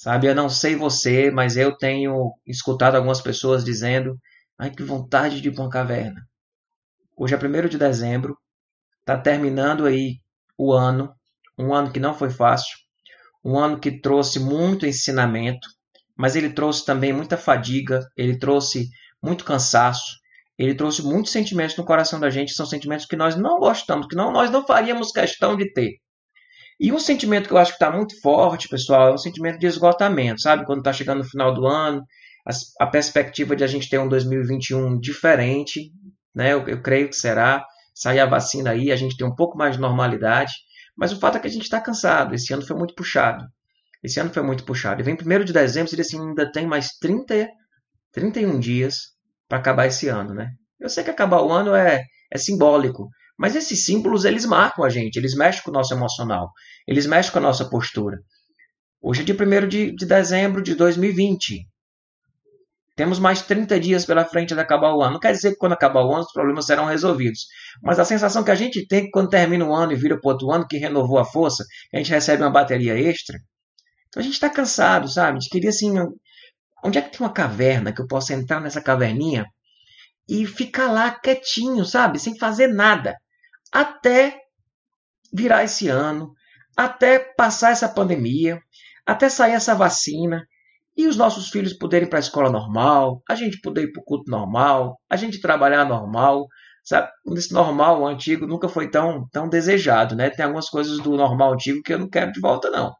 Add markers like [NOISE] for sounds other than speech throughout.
Sabe, eu não sei você, mas eu tenho escutado algumas pessoas dizendo: ai, que vontade de ir para uma caverna. Hoje é 1 de dezembro, está terminando aí o ano, um ano que não foi fácil, um ano que trouxe muito ensinamento, mas ele trouxe também muita fadiga, ele trouxe muito cansaço, ele trouxe muitos sentimentos no coração da gente, são sentimentos que nós não gostamos, que não, nós não faríamos questão de ter. E um sentimento que eu acho que está muito forte, pessoal, é um sentimento de esgotamento, sabe? Quando está chegando no final do ano, a, a, perspectiva de a gente ter um 2021 diferente, né? Eu, eu creio que será. Sair a vacina aí, a gente tem um pouco mais de normalidade. Mas o fato é que a gente está cansado. Esse ano foi muito puxado. Esse ano foi muito puxado. E vem 1 de dezembro, e assim, ainda tem mais 30, 31 dias para acabar esse ano, né? Eu sei que acabar o ano é, é simbólico, mas esses símbolos, eles marcam a gente, eles mexem com o nosso emocional, eles mexem com a nossa postura. Hoje é dia 1 de, de dezembro de 2020. Temos mais 30 dias pela frente de acabar o ano. Não quer dizer que quando acabar o ano os problemas serão resolvidos. Mas a sensação que a gente tem que quando termina o ano e vira para outro ano, que renovou a força, a gente recebe uma bateria extra. Então a gente está cansado, sabe? A gente queria assim. Onde é que tem uma caverna que eu possa entrar nessa caverninha e ficar lá quietinho, sabe? Sem fazer nada até virar esse ano, até passar essa pandemia, até sair essa vacina e os nossos filhos poderem ir para a escola normal, a gente poder ir para o culto normal, a gente trabalhar normal. Sabe, esse normal antigo nunca foi tão, tão desejado, né? Tem algumas coisas do normal antigo que eu não quero de volta, não.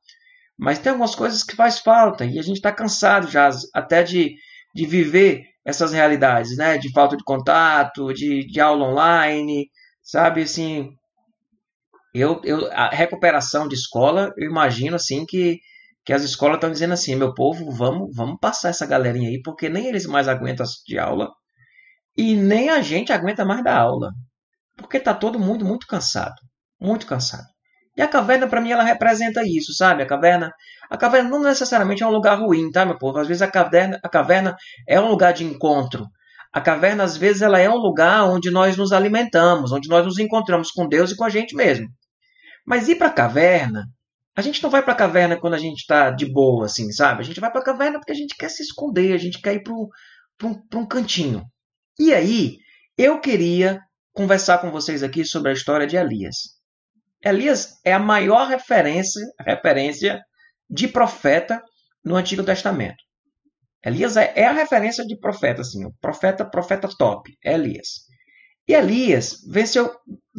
Mas tem algumas coisas que faz falta e a gente está cansado já até de, de viver essas realidades, né? De falta de contato, de, de aula online, sabe assim eu, eu a recuperação de escola eu imagino assim que que as escolas estão dizendo assim meu povo vamos vamos passar essa galerinha aí porque nem eles mais aguentam de aula e nem a gente aguenta mais da aula porque tá todo mundo muito cansado muito cansado. E a caverna para mim ela representa isso sabe a caverna a caverna não necessariamente é um lugar ruim tá meu povo? Às vezes a caverna a caverna é um lugar de encontro a caverna, às vezes, ela é um lugar onde nós nos alimentamos, onde nós nos encontramos com Deus e com a gente mesmo. Mas ir para a caverna, a gente não vai para a caverna quando a gente está de boa, assim, sabe? A gente vai para a caverna porque a gente quer se esconder, a gente quer ir para um, um cantinho. E aí, eu queria conversar com vocês aqui sobre a história de Elias. Elias é a maior referência, referência de profeta no Antigo Testamento. Elias é, é, a referência de profeta, assim, profeta, profeta top, é Elias. E Elias venceu,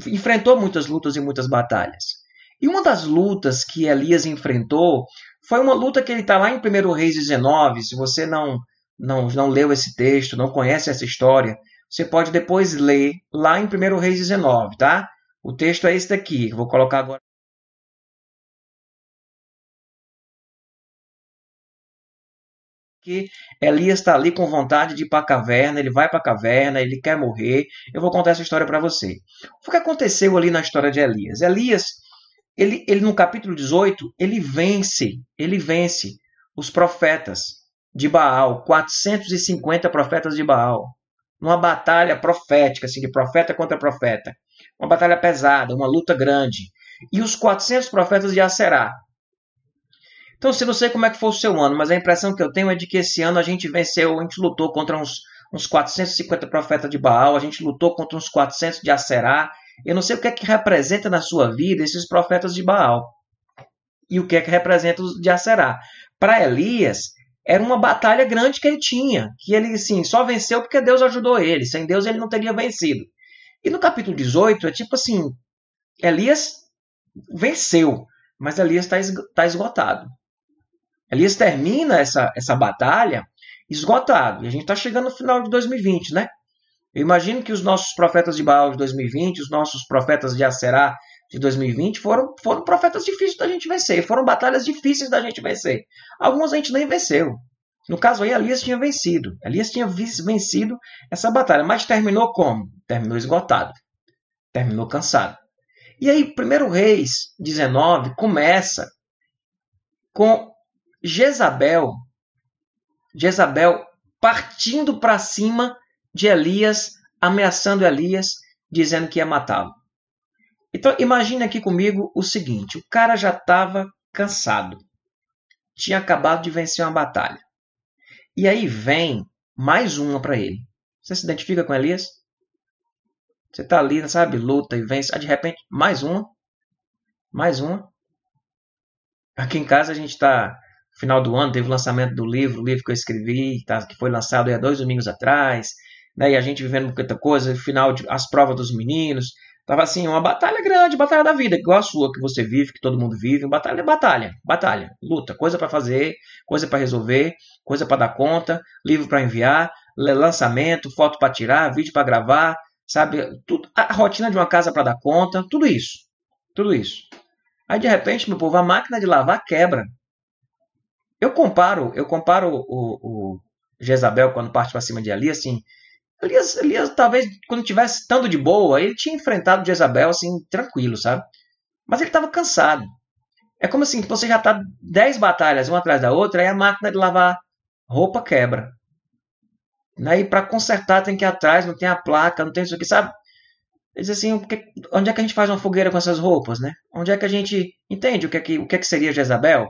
enfrentou muitas lutas e muitas batalhas. E uma das lutas que Elias enfrentou foi uma luta que ele está lá em 1 Reis 19. Se você não, não, não leu esse texto, não conhece essa história, você pode depois ler lá em 1 Reis 19, tá? O texto é esse daqui, vou colocar agora. Que Elias está ali com vontade de ir para a caverna, ele vai para a caverna, ele quer morrer. Eu vou contar essa história para você. O que aconteceu ali na história de Elias? Elias, ele, ele no capítulo 18, ele vence, ele vence os profetas de Baal, 450 profetas de Baal, numa batalha profética, assim, de profeta contra profeta. Uma batalha pesada, uma luta grande. E os 400 profetas de Aserá, então, se não sei como é que foi o seu ano, mas a impressão que eu tenho é de que esse ano a gente venceu, a gente lutou contra uns, uns 450 profetas de Baal, a gente lutou contra uns 400 de Aserá. Eu não sei o que é que representa na sua vida esses profetas de Baal. E o que é que representa os de Aserá. Para Elias, era uma batalha grande que ele tinha, que ele assim, só venceu porque Deus ajudou ele. Sem Deus ele não teria vencido. E no capítulo 18 é tipo assim, Elias venceu, mas Elias está tá esgotado. Elias termina essa, essa batalha esgotado. E a gente está chegando no final de 2020, né? Eu imagino que os nossos profetas de Baal de 2020, os nossos profetas de Aserá de 2020 foram, foram profetas difíceis da gente vencer, foram batalhas difíceis da gente vencer. Algumas a gente nem venceu. No caso aí, Elias tinha vencido. Elias tinha vencido essa batalha, mas terminou como? Terminou esgotado. Terminou cansado. E aí, 1 Reis 19 começa com Jezabel, Jezabel partindo para cima de Elias, ameaçando Elias, dizendo que ia matá-lo. Então imagine aqui comigo o seguinte: o cara já estava cansado, tinha acabado de vencer uma batalha. E aí vem mais uma para ele. Você se identifica com Elias? Você está ali, sabe, luta e vence. Ah, de repente, mais uma. Mais uma. Aqui em casa a gente está final do ano, teve o lançamento do livro, o livro que eu escrevi, tá, que foi lançado há dois domingos atrás, né, e a gente vivendo muita coisa, final de, as provas dos meninos, tava assim, uma batalha grande, batalha da vida, igual a sua, que você vive, que todo mundo vive, batalha, batalha, batalha, luta, coisa para fazer, coisa para resolver, coisa para dar conta, livro para enviar, lançamento, foto para tirar, vídeo para gravar, sabe, tudo, a rotina de uma casa para dar conta, tudo isso, tudo isso. Aí de repente, meu povo, a máquina de lavar quebra. Eu comparo, eu comparo o, o Jezabel quando parte para cima de Elias, assim, Elias, Elias talvez quando tivesse estando de boa, ele tinha enfrentado Jezabel assim tranquilo, sabe? Mas ele estava cansado. É como assim, você já está dez batalhas uma atrás da outra, aí a máquina de lavar roupa quebra. Aí para consertar tem que ir atrás, não tem a placa, não tem isso aqui, sabe? Ele diz assim, onde é que a gente faz uma fogueira com essas roupas, né? Onde é que a gente entende o que é que, o que, é que seria Jezabel?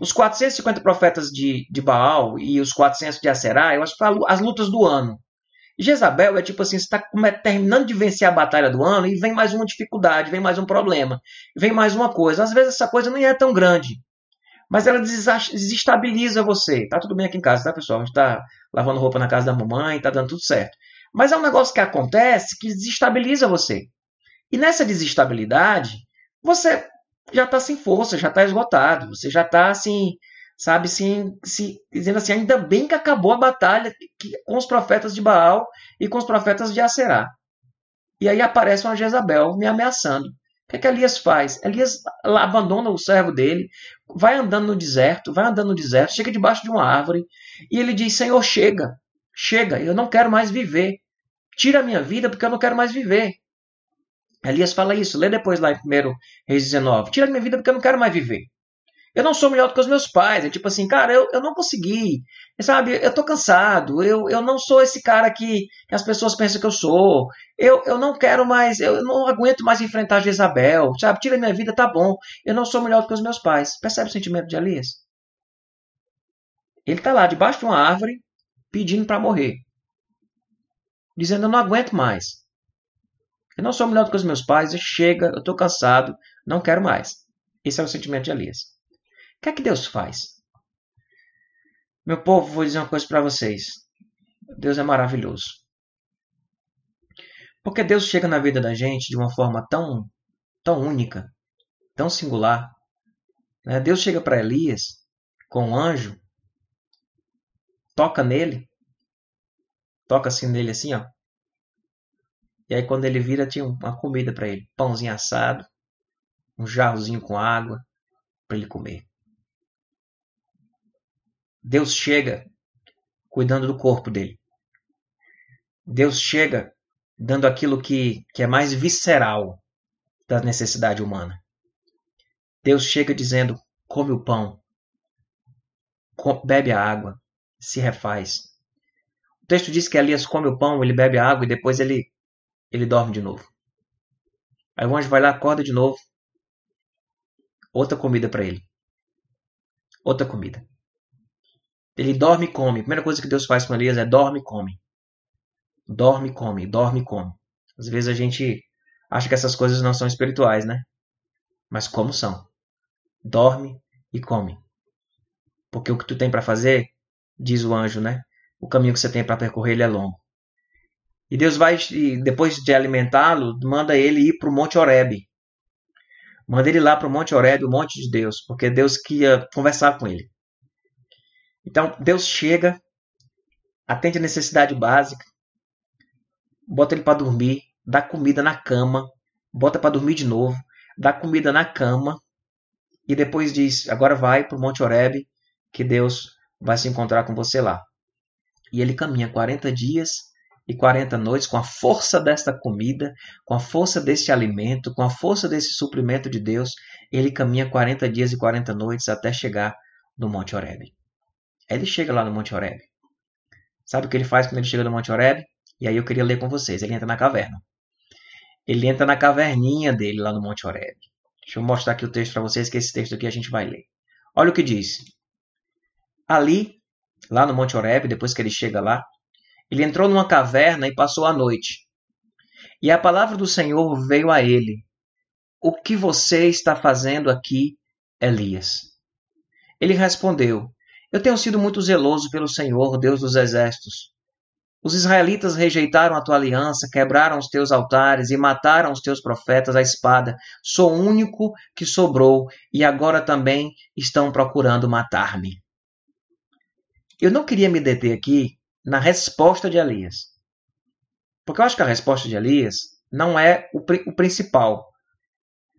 Os 450 profetas de, de Baal e os 400 de Aserá, eu acho que as lutas do ano. Jezabel é tipo assim, você está terminando de vencer a batalha do ano e vem mais uma dificuldade, vem mais um problema, vem mais uma coisa. Às vezes essa coisa nem é tão grande, mas ela desestabiliza você. Tá tudo bem aqui em casa, tá pessoal? A gente tá lavando roupa na casa da mamãe, tá dando tudo certo. Mas é um negócio que acontece que desestabiliza você. E nessa desestabilidade, você já está sem força, já está esgotado, você já está assim, sabe, assim, se, dizendo assim, ainda bem que acabou a batalha que, com os profetas de Baal e com os profetas de Aserá. E aí aparece uma Jezabel me ameaçando. O que, é que Elias faz? Elias abandona o servo dele, vai andando no deserto, vai andando no deserto, chega debaixo de uma árvore e ele diz: Senhor, chega, chega, eu não quero mais viver. Tira a minha vida porque eu não quero mais viver. Elias fala isso, lê depois lá em 1 Reis 19. Tira minha vida porque eu não quero mais viver. Eu não sou melhor do que os meus pais. É tipo assim, cara, eu, eu não consegui. Sabe, eu tô cansado. Eu, eu não sou esse cara que, que as pessoas pensam que eu sou. Eu, eu não quero mais, eu não aguento mais enfrentar Jezabel. Sabe, tira minha vida, tá bom. Eu não sou melhor do que os meus pais. Percebe o sentimento de Elias? Ele tá lá debaixo de uma árvore pedindo para morrer dizendo: Eu não aguento mais. Eu não sou melhor do que os meus pais, chega, eu estou cansado, não quero mais. Esse é o sentimento de Elias. O que é que Deus faz? Meu povo, vou dizer uma coisa para vocês. Deus é maravilhoso. Porque Deus chega na vida da gente de uma forma tão, tão única, tão singular. Né? Deus chega para Elias com um anjo, toca nele toca assim nele assim, ó. E aí quando ele vira tinha uma comida para ele, pãozinho assado, um jarrozinho com água para ele comer. Deus chega cuidando do corpo dele. Deus chega dando aquilo que, que é mais visceral da necessidade humana. Deus chega dizendo: come o pão, bebe a água, se refaz. O texto diz que Elias come o pão, ele bebe água e depois ele, ele dorme de novo. Aí o anjo vai lá, acorda de novo. Outra comida para ele. Outra comida. Ele dorme e come. A primeira coisa que Deus faz com Elias é dorme e come. Dorme e come, dorme e come. Às vezes a gente acha que essas coisas não são espirituais, né? Mas como são? Dorme e come. Porque o que tu tem para fazer, diz o anjo, né? o caminho que você tem para percorrer ele é longo. E Deus vai, depois de alimentá-lo, manda ele ir para o Monte Oreb. Manda ele lá para o Monte Oreb, o Monte de Deus, porque Deus queria conversar com ele. Então, Deus chega, atende a necessidade básica, bota ele para dormir, dá comida na cama, bota para dormir de novo, dá comida na cama, e depois diz: agora vai para o Monte Oreb, que Deus vai se encontrar com você lá. E ele caminha 40 dias e 40 noites com a força desta comida, com a força deste alimento, com a força desse suprimento de Deus. Ele caminha 40 dias e 40 noites até chegar no Monte Horeb. Ele chega lá no Monte Horeb. Sabe o que ele faz quando ele chega no Monte Horeb? E aí eu queria ler com vocês. Ele entra na caverna. Ele entra na caverninha dele lá no Monte Horeb. Deixa eu mostrar aqui o texto para vocês, que esse texto aqui a gente vai ler. Olha o que diz. Ali, lá no Monte Horeb, depois que ele chega lá, ele entrou numa caverna e passou a noite. E a palavra do Senhor veio a ele: O que você está fazendo aqui, Elias? Ele respondeu: Eu tenho sido muito zeloso pelo Senhor, Deus dos exércitos. Os israelitas rejeitaram a tua aliança, quebraram os teus altares e mataram os teus profetas à espada. Sou o único que sobrou e agora também estão procurando matar-me. Eu não queria me deter aqui na resposta de Elias. Porque eu acho que a resposta de Elias não é o, o principal,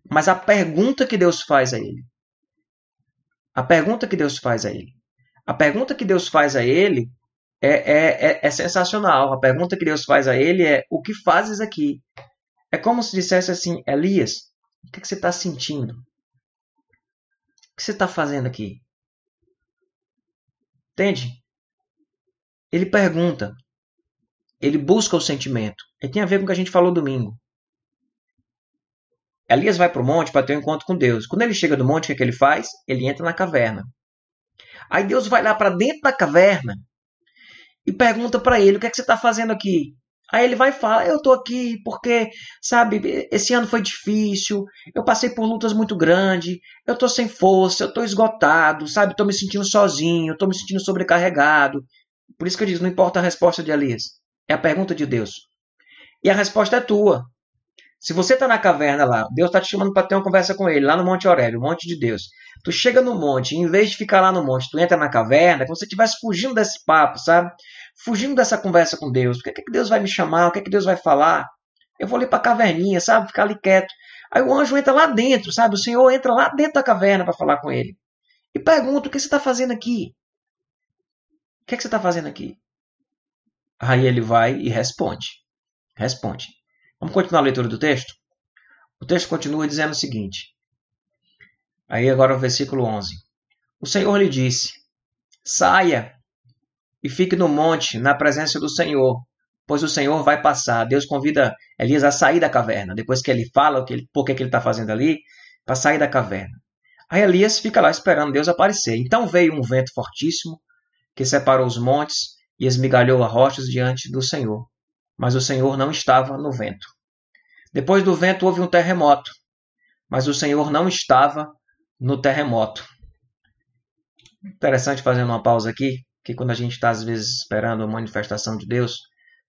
mas a pergunta que Deus faz a ele. A pergunta que Deus faz a ele. A pergunta que Deus faz a ele é, é, é, é, sensacional. A pergunta que Deus faz a ele é: O que fazes aqui? É como se dissesse assim: Elias, o que, que você está sentindo? O que você está fazendo aqui? Entende? Ele pergunta. Ele busca o sentimento. E tem a ver com o que a gente falou domingo. Elias vai para o monte para ter um encontro com Deus. Quando ele chega do monte, o que, é que ele faz? Ele entra na caverna. Aí Deus vai lá para dentro da caverna e pergunta para ele: o que, é que você está fazendo aqui? Aí ele vai e fala: Eu estou aqui porque, sabe, esse ano foi difícil, eu passei por lutas muito grandes, eu estou sem força, eu estou esgotado, sabe, estou me sentindo sozinho, estou me sentindo sobrecarregado. Por isso que eu digo: não importa a resposta de Elias, é a pergunta de Deus. E a resposta é tua. Se você está na caverna lá, Deus está te chamando para ter uma conversa com ele, lá no Monte Aurélio, o Monte de Deus. Tu chega no monte, em vez de ficar lá no monte, tu entra na caverna, como se você estivesse fugindo desse papo, sabe? Fugindo dessa conversa com Deus. O que é que Deus vai me chamar? O que é que Deus vai falar? Eu vou ali para a caverninha, sabe? Ficar ali quieto. Aí o anjo entra lá dentro, sabe? O Senhor entra lá dentro da caverna para falar com ele. E pergunta: o que você está fazendo aqui? O que, é que você está fazendo aqui? Aí ele vai e responde. Responde. Vamos continuar a leitura do texto? O texto continua dizendo o seguinte. Aí agora o versículo 11. O Senhor lhe disse: Saia e fique no monte, na presença do Senhor, pois o Senhor vai passar. Deus convida Elias a sair da caverna. Depois que ele fala o que ele, por que, ele está fazendo ali, para sair da caverna. Aí Elias fica lá esperando Deus aparecer. Então veio um vento fortíssimo que separou os montes e esmigalhou as rochas diante do Senhor. Mas o Senhor não estava no vento. Depois do vento houve um terremoto, mas o Senhor não estava no terremoto. Interessante fazendo uma pausa aqui que quando a gente está às vezes esperando a manifestação de Deus,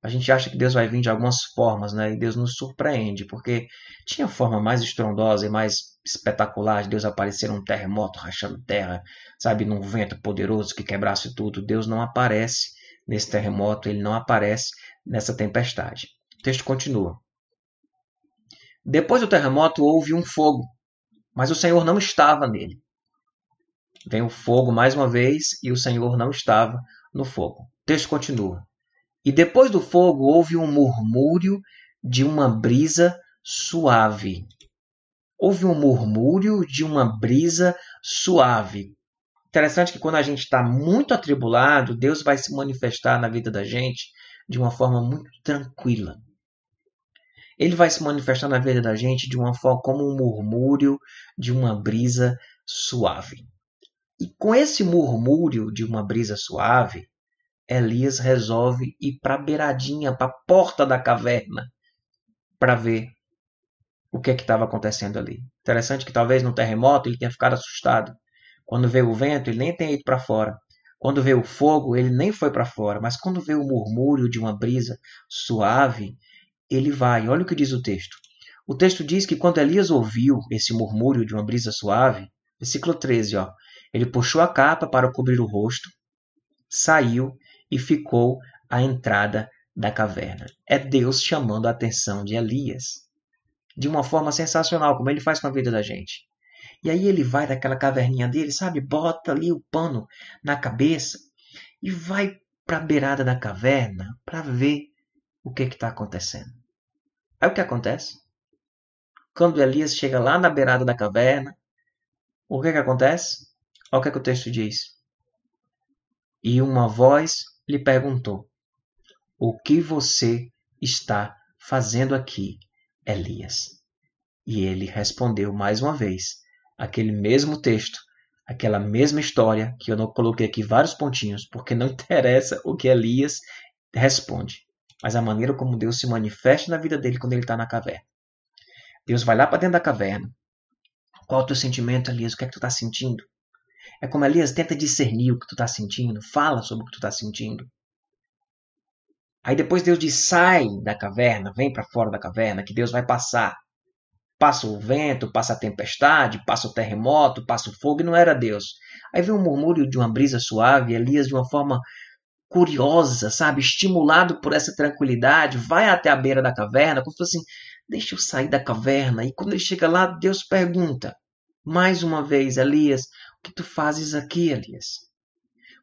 a gente acha que Deus vai vir de algumas formas, né? E Deus nos surpreende, porque tinha forma mais estrondosa e mais espetacular de Deus aparecer num terremoto rachando terra, sabe, num vento poderoso que quebrasse tudo. Deus não aparece nesse terremoto, ele não aparece nessa tempestade. O texto continua. Depois do terremoto houve um fogo, mas o Senhor não estava nele. Vem o fogo mais uma vez e o Senhor não estava no fogo. O texto continua. E depois do fogo houve um murmúrio de uma brisa suave. Houve um murmúrio de uma brisa suave. Interessante que quando a gente está muito atribulado, Deus vai se manifestar na vida da gente de uma forma muito tranquila. Ele vai se manifestar na vida da gente de uma forma como um murmúrio de uma brisa suave. E com esse murmúrio de uma brisa suave, Elias resolve ir para a beiradinha, para a porta da caverna, para ver o que é estava acontecendo ali. Interessante que talvez no terremoto ele tenha ficado assustado. Quando veio o vento, ele nem tenha ido para fora. Quando veio o fogo, ele nem foi para fora. Mas quando veio o murmúrio de uma brisa suave, ele vai. Olha o que diz o texto. O texto diz que quando Elias ouviu esse murmúrio de uma brisa suave, versículo 13, ó, ele puxou a capa para cobrir o rosto, saiu e ficou à entrada da caverna. É Deus chamando a atenção de Elias. De uma forma sensacional, como ele faz com a vida da gente. E aí ele vai daquela caverninha dele, sabe? Bota ali o pano na cabeça e vai para a beirada da caverna para ver o que está acontecendo. Aí o que acontece? Quando Elias chega lá na beirada da caverna, o que, que acontece? Olha o que, que o texto diz. E uma voz lhe perguntou: O que você está fazendo aqui, Elias? E ele respondeu mais uma vez, aquele mesmo texto, aquela mesma história que eu não coloquei aqui vários pontinhos, porque não [LAUGHS] interessa o que Elias responde, mas a maneira como Deus se manifesta na vida dele quando ele está na caverna. Deus vai lá para dentro da caverna. Qual é o teu sentimento, Elias? O que é que tu está sentindo? É como Elias tenta discernir o que tu está sentindo, fala sobre o que tu está sentindo. Aí depois Deus diz: sai da caverna, vem para fora da caverna, que Deus vai passar. Passa o vento, passa a tempestade, passa o terremoto, passa o fogo, e não era Deus. Aí vem um murmúrio de uma brisa suave, Elias, de uma forma curiosa, sabe, estimulado por essa tranquilidade, vai até a beira da caverna, como se fosse assim: deixa eu sair da caverna. E quando ele chega lá, Deus pergunta, mais uma vez, Elias, o que tu fazes aqui, Elias?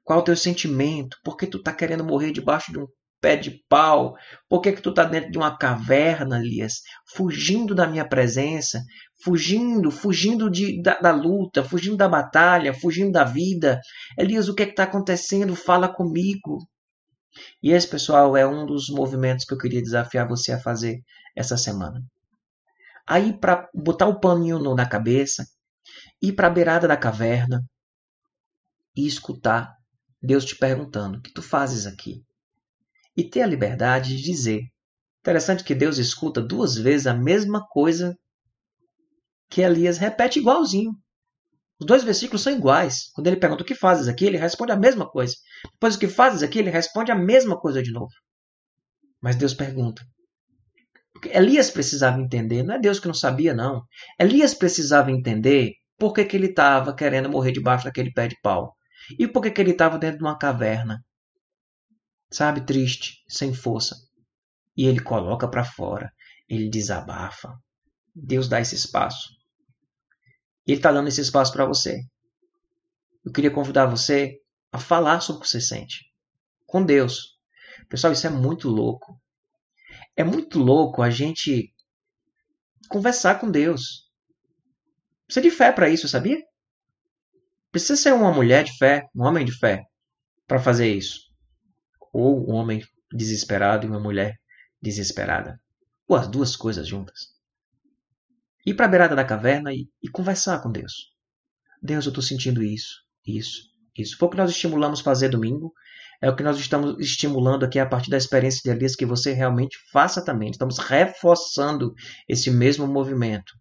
Qual o teu sentimento? Por que tu está querendo morrer debaixo de um pé de pau? Por que, que tu está dentro de uma caverna, Elias? Fugindo da minha presença, fugindo, fugindo de, da, da, luta, fugindo da batalha, fugindo da vida. Elias, o que é está acontecendo? Fala comigo. E esse, pessoal, é um dos movimentos que eu queria desafiar você a fazer essa semana. Aí, para botar o paninho na cabeça, ir para a beirada da caverna e escutar Deus te perguntando: o que tu fazes aqui? E ter a liberdade de dizer. Interessante que Deus escuta duas vezes a mesma coisa que Elias repete igualzinho. Os dois versículos são iguais. Quando ele pergunta o que fazes aqui, ele responde a mesma coisa. Depois o que fazes aqui, ele responde a mesma coisa de novo. Mas Deus pergunta. Porque Elias precisava entender, não é Deus que não sabia, não. Elias precisava entender por que, que ele estava querendo morrer debaixo daquele pé de pau. E por que, que ele estava dentro de uma caverna sabe, triste, sem força. E ele coloca para fora, ele desabafa. Deus dá esse espaço. Ele está dando esse espaço para você. Eu queria convidar você a falar sobre o que você sente com Deus. Pessoal, isso é muito louco. É muito louco a gente conversar com Deus. Precisa de fé para isso, sabia? Precisa ser uma mulher de fé, um homem de fé para fazer isso ou um homem desesperado e uma mulher desesperada, ou as duas coisas juntas. Ir para a beirada da caverna e, e conversar com Deus. Deus, eu estou sentindo isso, isso, isso. Foi o que nós estimulamos fazer domingo. É o que nós estamos estimulando aqui a partir da experiência de Elias que você realmente faça também. Estamos reforçando esse mesmo movimento.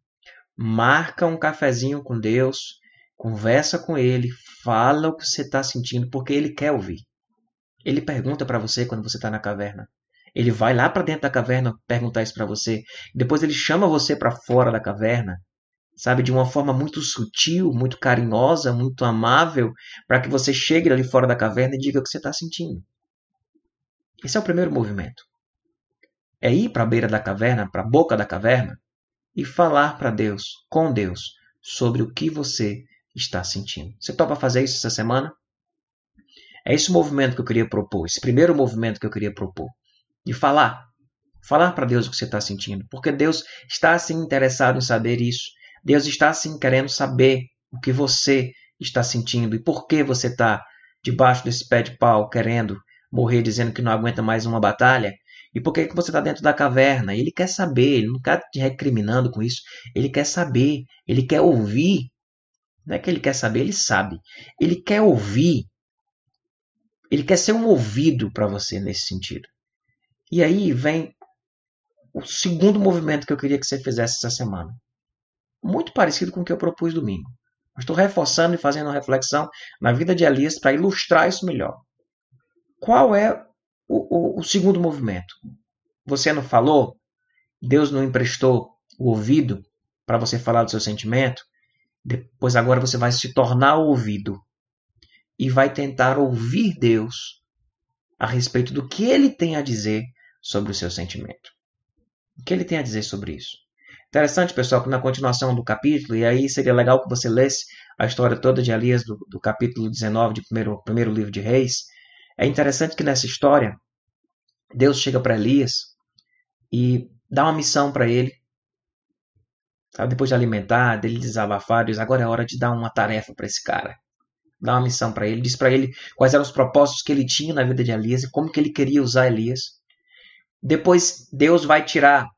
Marca um cafezinho com Deus, conversa com Ele, fala o que você está sentindo, porque Ele quer ouvir. Ele pergunta para você quando você está na caverna. Ele vai lá para dentro da caverna perguntar isso para você. Depois ele chama você para fora da caverna, sabe, de uma forma muito sutil, muito carinhosa, muito amável, para que você chegue ali fora da caverna e diga o que você está sentindo. Esse é o primeiro movimento. É ir para a beira da caverna, para a boca da caverna, e falar para Deus, com Deus, sobre o que você está sentindo. Você topa fazer isso essa semana? É esse movimento que eu queria propor, esse primeiro movimento que eu queria propor. De falar. Falar para Deus o que você está sentindo. Porque Deus está assim interessado em saber isso. Deus está assim querendo saber o que você está sentindo e por que você está debaixo desse pé de pau querendo morrer dizendo que não aguenta mais uma batalha. E por que, que você está dentro da caverna? Ele quer saber, ele não está te recriminando com isso. Ele quer saber, ele quer ouvir. Não é que ele quer saber, ele sabe. Ele quer ouvir ele quer ser um ouvido para você nesse sentido. E aí vem o segundo movimento que eu queria que você fizesse essa semana. Muito parecido com o que eu propus domingo. Estou reforçando e fazendo uma reflexão na vida de Elias para ilustrar isso melhor. Qual é o, o, o segundo movimento? Você não falou? Deus não emprestou o ouvido para você falar do seu sentimento? Depois agora você vai se tornar ouvido e vai tentar ouvir Deus a respeito do que ele tem a dizer sobre o seu sentimento. O que ele tem a dizer sobre isso. Interessante, pessoal, que na continuação do capítulo, e aí seria legal que você lesse a história toda de Elias do, do capítulo 19 do primeiro, primeiro livro de Reis. É interessante que nessa história, Deus chega para Elias e dá uma missão para ele. Depois de alimentar, dele desabafar, diz: agora é hora de dar uma tarefa para esse cara dá uma missão para ele, diz para ele quais eram os propósitos que ele tinha na vida de Elias e como que ele queria usar Elias. Depois Deus vai tirar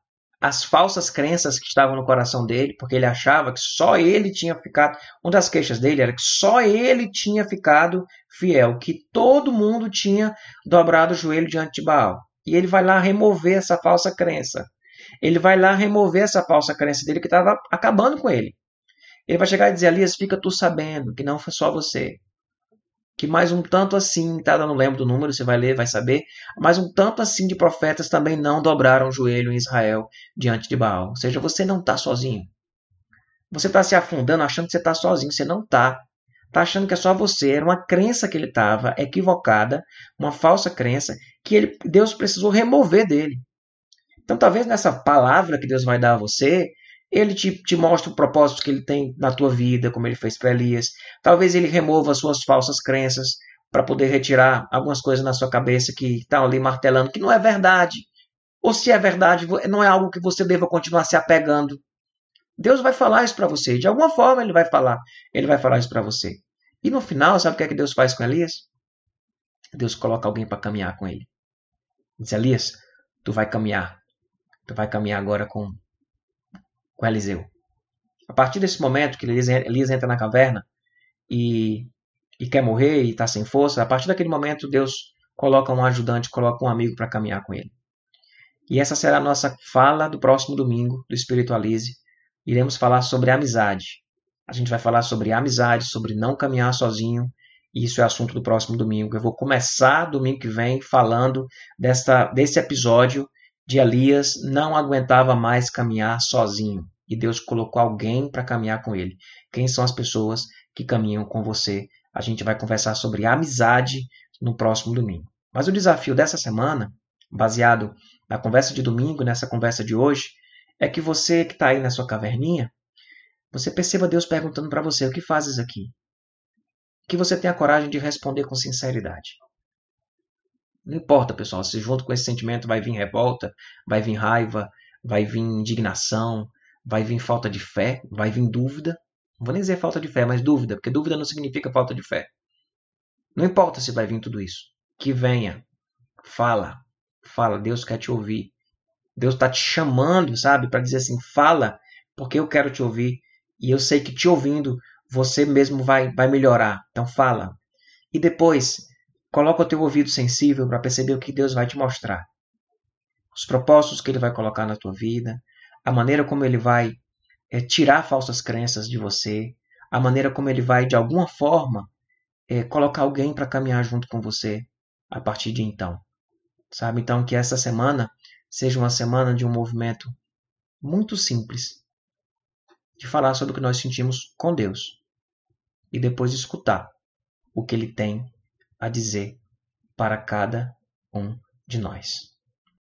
as falsas crenças que estavam no coração dele, porque ele achava que só ele tinha ficado. Uma das queixas dele era que só ele tinha ficado fiel, que todo mundo tinha dobrado o joelho diante de Baal. E ele vai lá remover essa falsa crença. Ele vai lá remover essa falsa crença dele que estava acabando com ele. Ele vai chegar e dizer: Elias, fica tu sabendo que não foi só você que mais um tanto assim, tá? Eu não lembro do número, você vai ler, vai saber, mas um tanto assim de profetas também não dobraram o joelho em Israel diante de Baal. Ou seja, você não está sozinho. Você está se afundando achando que você está sozinho, você não está. Está achando que é só você. Era uma crença que ele estava equivocada, uma falsa crença, que ele, Deus precisou remover dele. Então, talvez nessa palavra que Deus vai dar a você, ele te, te mostra o propósito que ele tem na tua vida, como ele fez para Elias. Talvez ele remova as suas falsas crenças para poder retirar algumas coisas na sua cabeça que estão ali martelando, que não é verdade. Ou se é verdade, não é algo que você deva continuar se apegando. Deus vai falar isso para você. De alguma forma ele vai falar. Ele vai falar isso para você. E no final, sabe o que é que Deus faz com Elias? Deus coloca alguém para caminhar com ele. Diz, Elias, tu vai caminhar. Tu vai caminhar agora com com Eliseu. A partir desse momento que Elias entra na caverna e, e quer morrer e está sem força, a partir daquele momento Deus coloca um ajudante, coloca um amigo para caminhar com ele. E essa será a nossa fala do próximo domingo do Espiritualize. Iremos falar sobre amizade. A gente vai falar sobre amizade, sobre não caminhar sozinho. E isso é assunto do próximo domingo. Eu vou começar domingo que vem falando desta, desse episódio de Elias não aguentava mais caminhar sozinho e Deus colocou alguém para caminhar com ele. Quem são as pessoas que caminham com você? A gente vai conversar sobre amizade no próximo domingo. Mas o desafio dessa semana, baseado na conversa de domingo, nessa conversa de hoje, é que você que está aí na sua caverninha, você perceba Deus perguntando para você: o que fazes aqui? Que você tenha coragem de responder com sinceridade. Não importa, pessoal, se junto com esse sentimento vai vir revolta, vai vir raiva, vai vir indignação, vai vir falta de fé, vai vir dúvida. Não vou nem dizer falta de fé, mas dúvida, porque dúvida não significa falta de fé. Não importa se vai vir tudo isso. Que venha. Fala. Fala. Deus quer te ouvir. Deus está te chamando, sabe, para dizer assim: fala, porque eu quero te ouvir. E eu sei que te ouvindo, você mesmo vai, vai melhorar. Então fala. E depois, Coloca o teu ouvido sensível para perceber o que Deus vai te mostrar. Os propósitos que Ele vai colocar na tua vida, a maneira como Ele vai é, tirar falsas crenças de você, a maneira como Ele vai, de alguma forma, é, colocar alguém para caminhar junto com você a partir de então. Sabe? Então, que essa semana seja uma semana de um movimento muito simples de falar sobre o que nós sentimos com Deus e depois escutar o que Ele tem a dizer para cada um de nós.